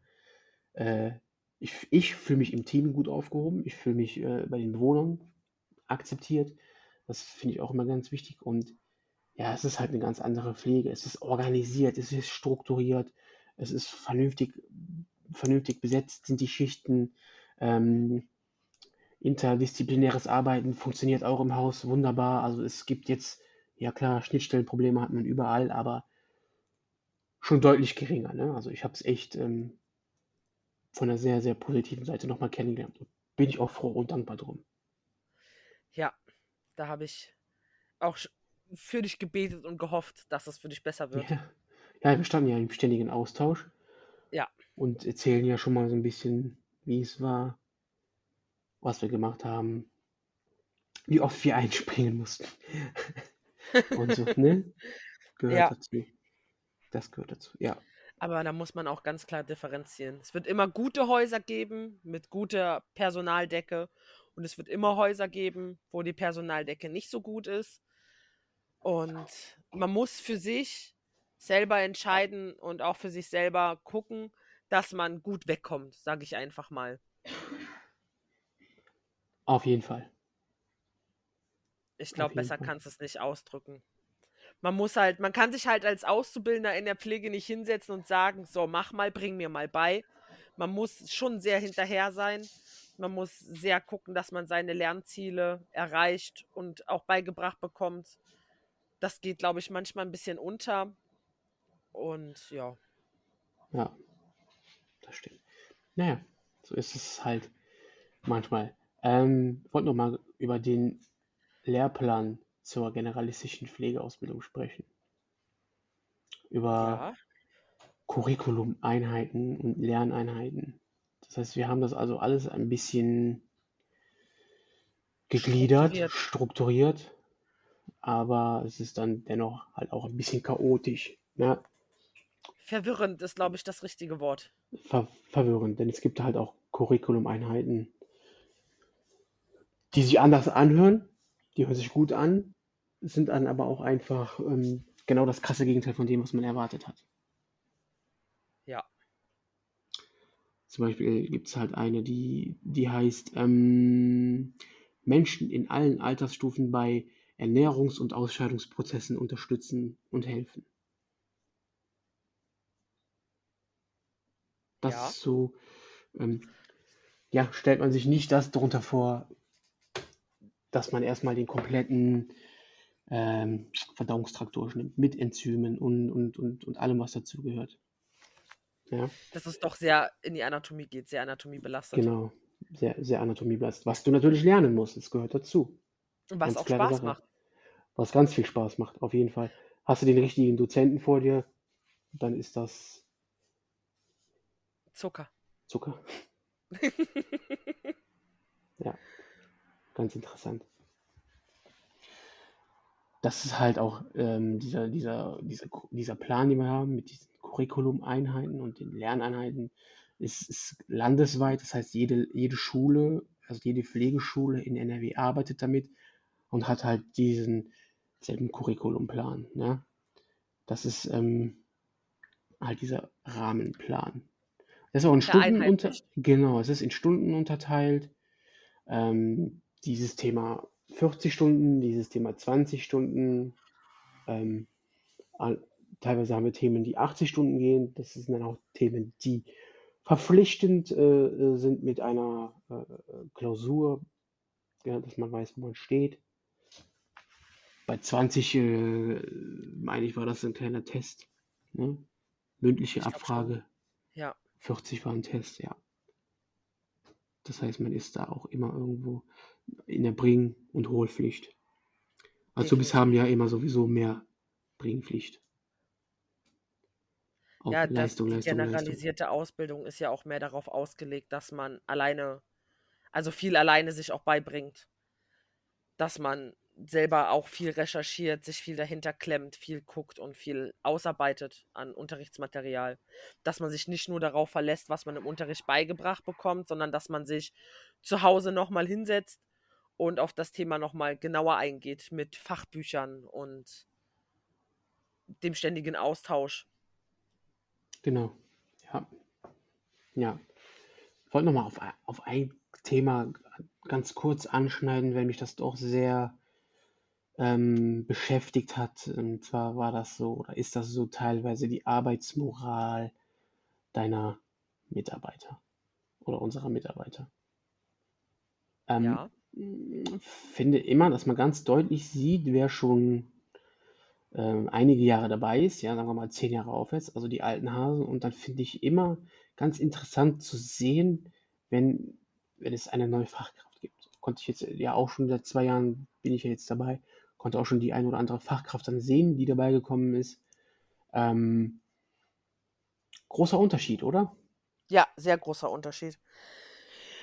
äh, ich, ich fühle mich im Team gut aufgehoben. Ich fühle mich äh, bei den Bewohnern akzeptiert. Das finde ich auch immer ganz wichtig. Und ja, es ist halt eine ganz andere Pflege. Es ist organisiert, es ist strukturiert, es ist vernünftig, vernünftig besetzt, sind die Schichten. Ähm, interdisziplinäres Arbeiten funktioniert auch im Haus wunderbar. Also es gibt jetzt, ja klar, Schnittstellenprobleme hat man überall, aber schon deutlich geringer. Ne? Also ich habe es echt ähm, von einer sehr, sehr positiven Seite nochmal kennengelernt. Bin ich auch froh und dankbar drum. Ja, da habe ich auch für dich gebetet und gehofft, dass es für dich besser wird. Ja, ja wir standen ja im ständigen Austausch. Ja. Und erzählen ja schon mal so ein bisschen, wie es war, was wir gemacht haben, wie oft wir einspringen mussten. und so, ne? Gehört ja. dazu. Das gehört dazu, ja. Aber da muss man auch ganz klar differenzieren. Es wird immer gute Häuser geben mit guter Personaldecke und es wird immer Häuser geben, wo die Personaldecke nicht so gut ist. Und man muss für sich selber entscheiden und auch für sich selber gucken, dass man gut wegkommt, sage ich einfach mal. Auf jeden Fall. Ich glaube, besser kannst du es nicht ausdrücken. Man muss halt, man kann sich halt als Auszubildender in der Pflege nicht hinsetzen und sagen, so, mach mal, bring mir mal bei. Man muss schon sehr hinterher sein. Man muss sehr gucken, dass man seine Lernziele erreicht und auch beigebracht bekommt. Das geht, glaube ich, manchmal ein bisschen unter. Und ja. Ja, das stimmt. Naja, so ist es halt manchmal. Ähm, ich wollte nochmal über den Lehrplan zur generalistischen Pflegeausbildung sprechen. Über ja. Curriculum-Einheiten und Lerneinheiten. Das heißt, wir haben das also alles ein bisschen gegliedert, strukturiert. strukturiert, aber es ist dann dennoch halt auch ein bisschen chaotisch. Ne? Verwirrend ist, glaube ich, das richtige Wort. Ver verwirrend, denn es gibt halt auch Curriculum-Einheiten, die sich anders anhören, die hören sich gut an, sind dann aber auch einfach ähm, genau das krasse Gegenteil von dem, was man erwartet hat. Ja. Zum Beispiel gibt es halt eine, die, die heißt ähm, Menschen in allen Altersstufen bei Ernährungs- und Ausscheidungsprozessen unterstützen und helfen. Das ja. ist so, ähm, ja, stellt man sich nicht das darunter vor, dass man erstmal den kompletten ähm, Verdauungstrakt durchnimmt, mit Enzymen und, und, und, und allem, was dazugehört. Ja. Dass es doch sehr in die Anatomie geht, sehr anatomiebelastet. Genau, sehr, sehr anatomiebelastet. Was du natürlich lernen musst, das gehört dazu. Und was ganz auch Spaß Sache. macht. Was ganz viel Spaß macht, auf jeden Fall. Hast du den richtigen Dozenten vor dir, dann ist das Zucker. Zucker. ja, ganz interessant das ist halt auch ähm, dieser, dieser, dieser, dieser Plan, den wir haben mit diesen Curriculum-Einheiten und den Lerneinheiten, ist, ist landesweit. Das heißt, jede, jede Schule, also jede Pflegeschule in NRW arbeitet damit und hat halt diesen selben Curriculumplan. Ne? Das ist ähm, halt dieser Rahmenplan. Das ist auch in Stunden unter, genau, es ist in Stunden unterteilt. Ähm, dieses Thema 40 Stunden, dieses Thema 20 Stunden. Ähm, teilweise haben wir Themen, die 80 Stunden gehen. Das sind dann auch Themen, die verpflichtend äh, sind mit einer äh, Klausur, ja, dass man weiß, wo man steht. Bei 20, äh, meine ich, war das ein kleiner Test. Ne? Mündliche Abfrage. Ja. 40 war ein Test, ja. Das heißt, man ist da auch immer irgendwo in der Bring- und Hohlpflicht. Azubis haben ja immer sowieso mehr Bringpflicht. Auch ja, Leistung, das, die Leistung, generalisierte Leistung. Ausbildung ist ja auch mehr darauf ausgelegt, dass man alleine, also viel alleine sich auch beibringt. Dass man selber auch viel recherchiert, sich viel dahinter klemmt, viel guckt und viel ausarbeitet an Unterrichtsmaterial. Dass man sich nicht nur darauf verlässt, was man im Unterricht beigebracht bekommt, sondern dass man sich zu Hause nochmal hinsetzt und auf das Thema nochmal genauer eingeht mit Fachbüchern und dem ständigen Austausch. Genau, ja. Ja. Ich wollte nochmal auf, auf ein Thema ganz kurz anschneiden, weil mich das doch sehr ähm, beschäftigt hat. Und zwar war das so, oder ist das so teilweise die Arbeitsmoral deiner Mitarbeiter oder unserer Mitarbeiter. Ähm, ja finde immer, dass man ganz deutlich sieht, wer schon ähm, einige Jahre dabei ist, ja, sagen wir mal zehn Jahre aufwärts, also die alten Hasen. Und dann finde ich immer ganz interessant zu sehen, wenn, wenn es eine neue Fachkraft gibt. Konnte ich jetzt ja auch schon seit zwei Jahren bin ich ja jetzt dabei, konnte auch schon die ein oder andere Fachkraft dann sehen, die dabei gekommen ist. Ähm, großer Unterschied, oder? Ja, sehr großer Unterschied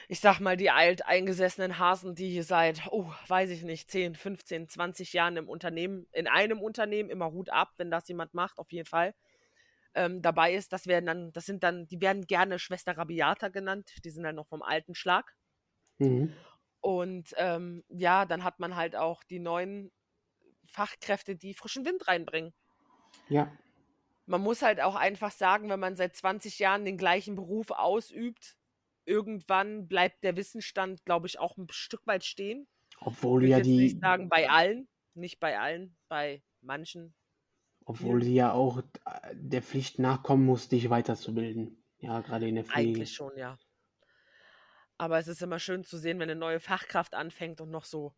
ich sag mal, die alteingesessenen Hasen, die hier seit, oh, weiß ich nicht, 10, 15, 20 Jahren im Unternehmen, in einem Unternehmen, immer Hut ab, wenn das jemand macht, auf jeden Fall. ähm, dabei ist, das werden dann, das sind dann, die werden gerne Schwester Rabiata genannt, die sind dann noch vom alten Schlag. Mhm. Und ähm, ja, dann hat man halt auch die neuen Fachkräfte, die frischen Wind reinbringen. Ja. Man muss halt auch einfach sagen, wenn man seit 20 Jahren den gleichen Beruf ausübt, irgendwann bleibt der Wissensstand, glaube ich, auch ein Stück weit stehen. Obwohl ja die. Nicht sagen bei allen, nicht bei allen, bei manchen. Obwohl sie ja auch äh, der Pflicht nachkommen muss, dich weiterzubilden. Ja, gerade in der Pflege. Eigentlich schon, ja. Aber es ist immer schön zu sehen, wenn eine neue Fachkraft anfängt und noch so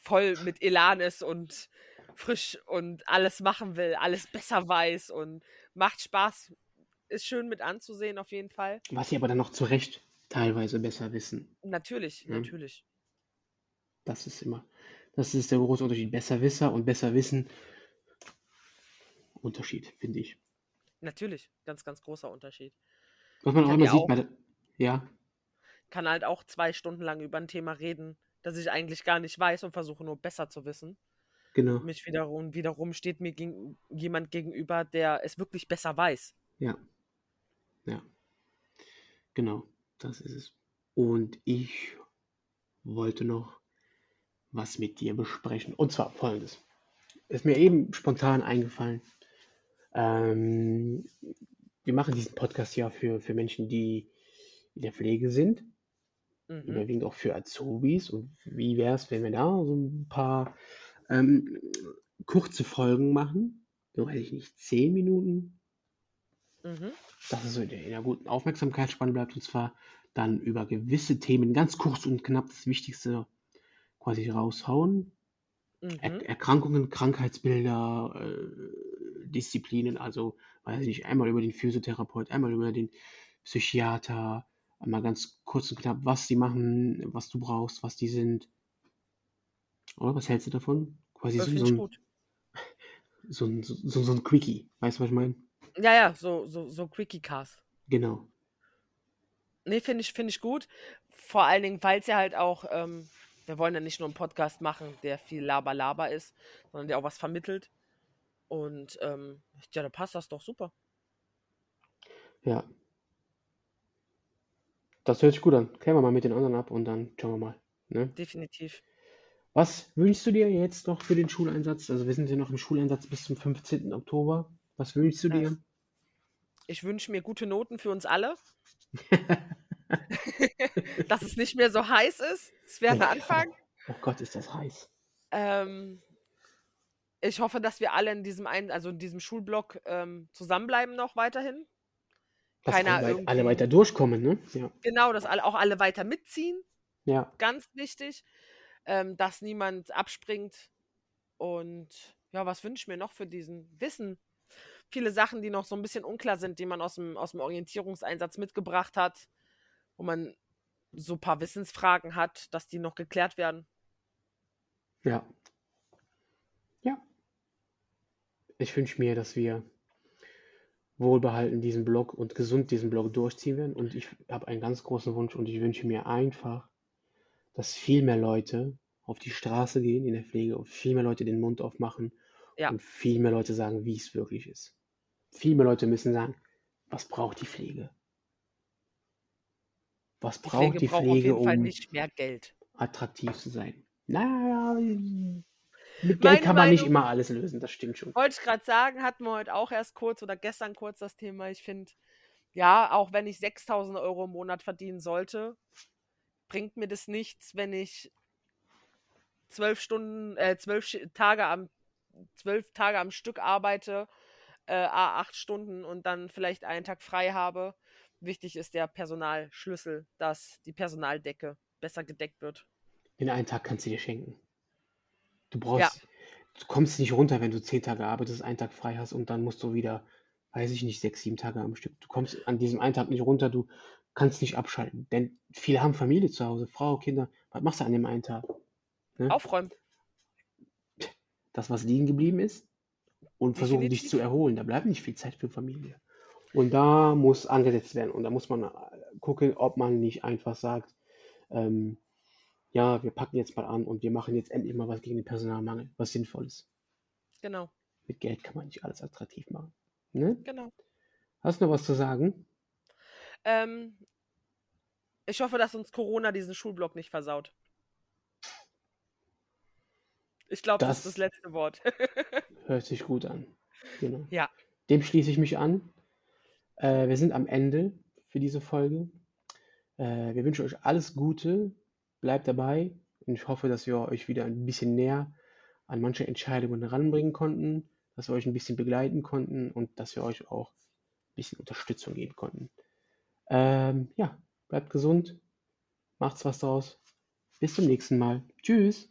voll mit Elan ist und frisch und alles machen will, alles besser weiß und macht Spaß. Ist schön mit anzusehen, auf jeden Fall. Was sie aber dann noch zu Recht teilweise besser wissen. Natürlich, ja. natürlich. Das ist immer, das ist der große Unterschied. Besserwisser und Besserwissen. Unterschied, finde ich. Natürlich, ganz, ganz großer Unterschied. Was man auch immer sieht bei der, ja. Kann halt auch zwei Stunden lang über ein Thema reden, das ich eigentlich gar nicht weiß und versuche nur besser zu wissen. Genau. Mich wiederum, wiederum steht mir gegen, jemand gegenüber, der es wirklich besser weiß. Ja. Ja. Genau, das ist es. Und ich wollte noch was mit dir besprechen. Und zwar folgendes. Ist mir eben spontan eingefallen. Ähm, wir machen diesen Podcast ja für, für Menschen, die in der Pflege sind. Mhm. Überwiegend auch für Azubis. Und wie wäre es, wenn wir da so ein paar ähm, kurze Folgen machen? So weiß ich nicht, zehn Minuten. Mhm. Dass es so in einer guten Aufmerksamkeitsspanne bleibt. Und zwar dann über gewisse Themen ganz kurz und knapp das Wichtigste quasi raushauen. Mhm. Er Erkrankungen, Krankheitsbilder, äh, Disziplinen, also weiß ich nicht, einmal über den Physiotherapeut, einmal über den Psychiater, einmal ganz kurz und knapp, was die machen, was du brauchst, was die sind. Oder was hältst du davon? Quasi so, so, ein, so, ein, so, so, ein Quickie, weißt du, was ich meine? Ja, ja, so, so, so Quickie-Cast. Genau. Nee, finde ich, find ich gut. Vor allen Dingen, weil es ja halt auch ähm, wir wollen ja nicht nur einen Podcast machen, der viel Laber-Laber ist, sondern der auch was vermittelt. Und ähm, ja, da passt das doch super. Ja. Das hört sich gut an. Klären wir mal mit den anderen ab und dann schauen wir mal. Ne? Definitiv. Was wünschst du dir jetzt noch für den Schuleinsatz? Also wir sind ja noch im Schuleinsatz bis zum 15. Oktober. Was wünschst du dir? Ich wünsche mir gute Noten für uns alle. dass es nicht mehr so heiß ist. Das wäre der Anfang. Oh Gott, ist das heiß. Ähm, ich hoffe, dass wir alle in diesem einen, also in diesem Schulblock ähm, zusammenbleiben noch weiterhin. Keiner alle, alle, weiter durchkommen, ne? Ja. Genau, dass alle, auch alle weiter mitziehen. Ja. Ganz wichtig. Ähm, dass niemand abspringt. Und ja, was wünsche ich mir noch für diesen Wissen? Viele Sachen, die noch so ein bisschen unklar sind, die man aus dem, aus dem Orientierungseinsatz mitgebracht hat wo man so ein paar Wissensfragen hat, dass die noch geklärt werden. Ja. Ja. Ich wünsche mir, dass wir wohlbehalten diesen Blog und gesund diesen Blog durchziehen werden. Und ich habe einen ganz großen Wunsch und ich wünsche mir einfach, dass viel mehr Leute auf die Straße gehen in der Pflege und viel mehr Leute den Mund aufmachen ja. und viel mehr Leute sagen, wie es wirklich ist. Viel mehr Leute müssen sagen, was braucht die Pflege? Was die braucht Pflege die braucht Pflege, um nicht mehr Geld. attraktiv zu sein? Naja, mit Geld Meine kann man Meinung, nicht immer alles lösen, das stimmt schon. Wollte ich gerade sagen, hatten wir heute auch erst kurz oder gestern kurz das Thema. Ich finde, ja, auch wenn ich 6000 Euro im Monat verdienen sollte, bringt mir das nichts, wenn ich zwölf Stunden, äh, zwölf Tage am, zwölf Tage am Stück arbeite, äh, acht Stunden und dann vielleicht einen Tag frei habe Wichtig ist der Personalschlüssel, dass die Personaldecke besser gedeckt wird. Den einen Tag kannst du dir schenken. Du brauchst, ja. du kommst nicht runter, wenn du zehn Tage arbeitest, einen Tag frei hast und dann musst du wieder, weiß ich nicht, sechs, sieben Tage am Stück. Du kommst an diesem einen Tag nicht runter, du kannst nicht abschalten. Denn viele haben Familie zu Hause, Frau, Kinder. Was machst du an dem einen Tag? Ne? Aufräumen. Das, was liegen geblieben ist und versuchen dich zu erholen. Da bleibt nicht viel Zeit für Familie. Und da muss angesetzt werden. Und da muss man äh, gucken, ob man nicht einfach sagt, ähm, ja, wir packen jetzt mal an und wir machen jetzt endlich mal was gegen den Personalmangel, was Sinnvolles. Genau. Mit Geld kann man nicht alles attraktiv machen. Ne? Genau. Hast du noch was zu sagen? Ähm, ich hoffe, dass uns Corona diesen Schulblock nicht versaut. Ich glaube, das, das, ist das letzte Wort. hört sich gut an. Genau. Ja. Dem schließe ich mich an. Äh, wir sind am Ende für diese Folge. Äh, wir wünschen euch alles Gute. Bleibt dabei. Und ich hoffe, dass wir euch wieder ein bisschen näher an manche Entscheidungen ranbringen konnten, dass wir euch ein bisschen begleiten konnten und dass wir euch auch ein bisschen Unterstützung geben konnten. Ähm, ja, bleibt gesund, macht's was draus. Bis zum nächsten Mal. Tschüss.